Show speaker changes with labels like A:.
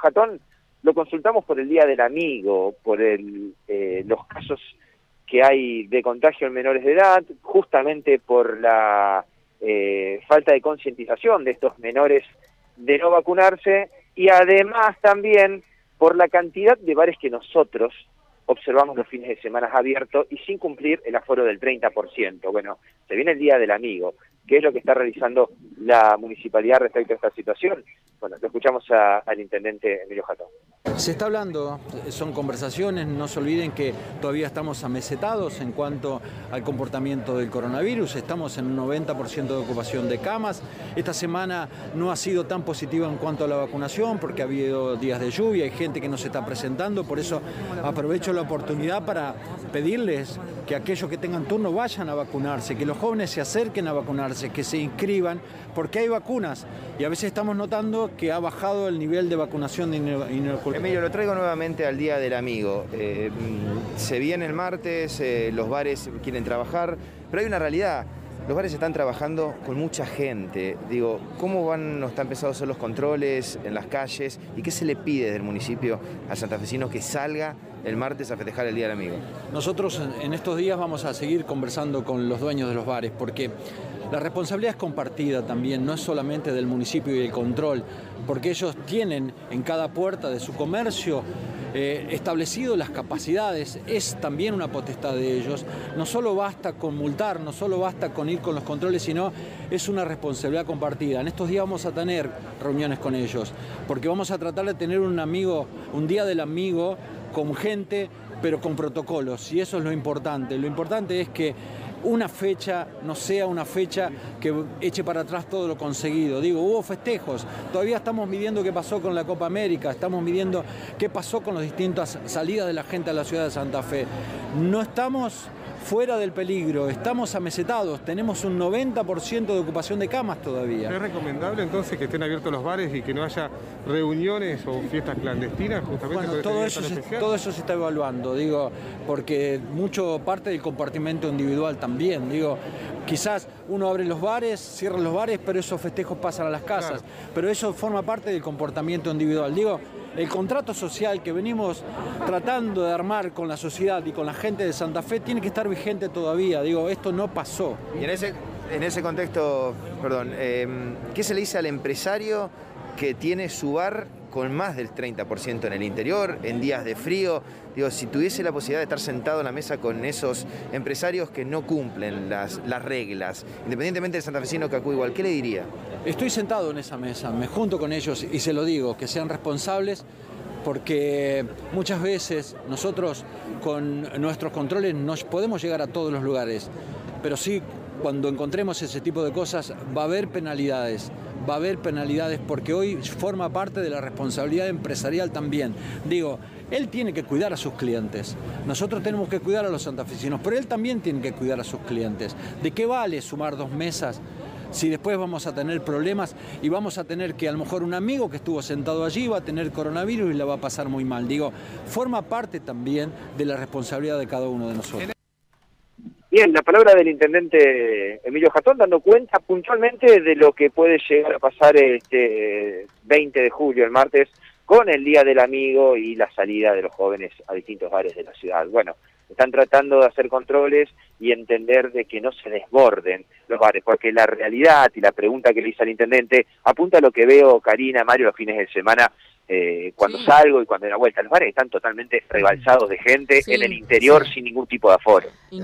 A: Jatón lo consultamos por el Día del Amigo, por el, eh, los casos que hay de contagio en menores de edad, justamente por la eh, falta de concientización de estos menores de no vacunarse y además también por la cantidad de bares que nosotros observamos los fines de semana abiertos y sin cumplir el aforo del 30%. Bueno, se viene el Día del Amigo. ¿Qué es lo que está realizando la municipalidad respecto a esta situación? Bueno, lo escuchamos al intendente Emilio Jatón.
B: Se está hablando, son conversaciones, no se olviden que todavía estamos amesetados en cuanto al comportamiento del coronavirus, estamos en un 90% de ocupación de camas. Esta semana no ha sido tan positiva en cuanto a la vacunación porque ha habido días de lluvia, hay gente que no se está presentando, por eso aprovecho la oportunidad para pedirles que aquellos que tengan turno vayan a vacunarse, que los jóvenes se acerquen a vacunarse, que se inscriban, porque hay vacunas y a veces estamos notando que ha bajado el nivel de vacunación de
C: inoculado. Emilio, lo traigo nuevamente al Día del Amigo. Eh, se viene el martes, eh, los bares quieren trabajar, pero hay una realidad. Los bares están trabajando con mucha gente. Digo, ¿cómo van, no están a hacer los controles en las calles? ¿Y qué se le pide del municipio al santafesino que salga el martes a festejar el Día del Amigo?
B: Nosotros en estos días vamos a seguir conversando con los dueños de los bares porque la responsabilidad es compartida también, no es solamente del municipio y el control, porque ellos tienen en cada puerta de su comercio eh, establecido las capacidades, es también una potestad de ellos. No solo basta con multar, no solo basta con ir con los controles, sino es una responsabilidad compartida. En estos días vamos a tener reuniones con ellos, porque vamos a tratar de tener un amigo, un día del amigo con gente, pero con protocolos, y eso es lo importante. Lo importante es que una fecha no sea una fecha que eche para atrás todo lo conseguido. Digo, hubo festejos, todavía estamos midiendo qué pasó con la Copa América, estamos midiendo qué pasó con las distintas salidas de la gente a la ciudad de Santa Fe. No estamos fuera del peligro, estamos amesetados, tenemos un 90% de ocupación de camas todavía.
D: ¿Es recomendable entonces que estén abiertos los bares y que no haya reuniones o fiestas clandestinas justamente
B: bueno, todo eso, se, todo eso se está evaluando, digo, porque mucho parte del compartimento individual también, digo, quizás uno abre los bares, cierra los bares, pero esos festejos pasan a las casas, pero eso forma parte del comportamiento individual, digo, el contrato social que venimos tratando de armar con la sociedad y con la gente de Santa Fe tiene que estar vigente todavía. Digo, esto no pasó.
C: Y en ese, en ese contexto, perdón, em, ¿qué se le dice al empresario que tiene su bar con más del 30% en el interior, en días de frío. Digo, si tuviese la posibilidad de estar sentado en la mesa con esos empresarios que no cumplen las, las reglas, independientemente del santafesino que acude igual, ¿qué le diría?
B: Estoy sentado en esa mesa, me junto con ellos y se lo digo, que sean responsables porque muchas veces nosotros con nuestros controles no podemos llegar a todos los lugares, pero sí cuando encontremos ese tipo de cosas va a haber penalidades va a haber penalidades porque hoy forma parte de la responsabilidad empresarial también. Digo, él tiene que cuidar a sus clientes. Nosotros tenemos que cuidar a los santafesinos, pero él también tiene que cuidar a sus clientes. ¿De qué vale sumar dos mesas? Si después vamos a tener problemas y vamos a tener que a lo mejor un amigo que estuvo sentado allí va a tener coronavirus y la va a pasar muy mal. Digo, forma parte también de la responsabilidad de cada uno de nosotros.
A: Bien, la palabra del intendente Emilio Jatón dando cuenta puntualmente de lo que puede llegar a pasar este 20 de julio, el martes, con el Día del Amigo y la salida de los jóvenes a distintos bares de la ciudad. Bueno, están tratando de hacer controles y entender de que no se desborden los bares, porque la realidad y la pregunta que le hice al intendente apunta a lo que veo, Karina, Mario, los fines de semana eh, cuando salgo y cuando doy la vuelta. Los bares están totalmente rebalsados de gente en el interior sin ningún tipo de aforo.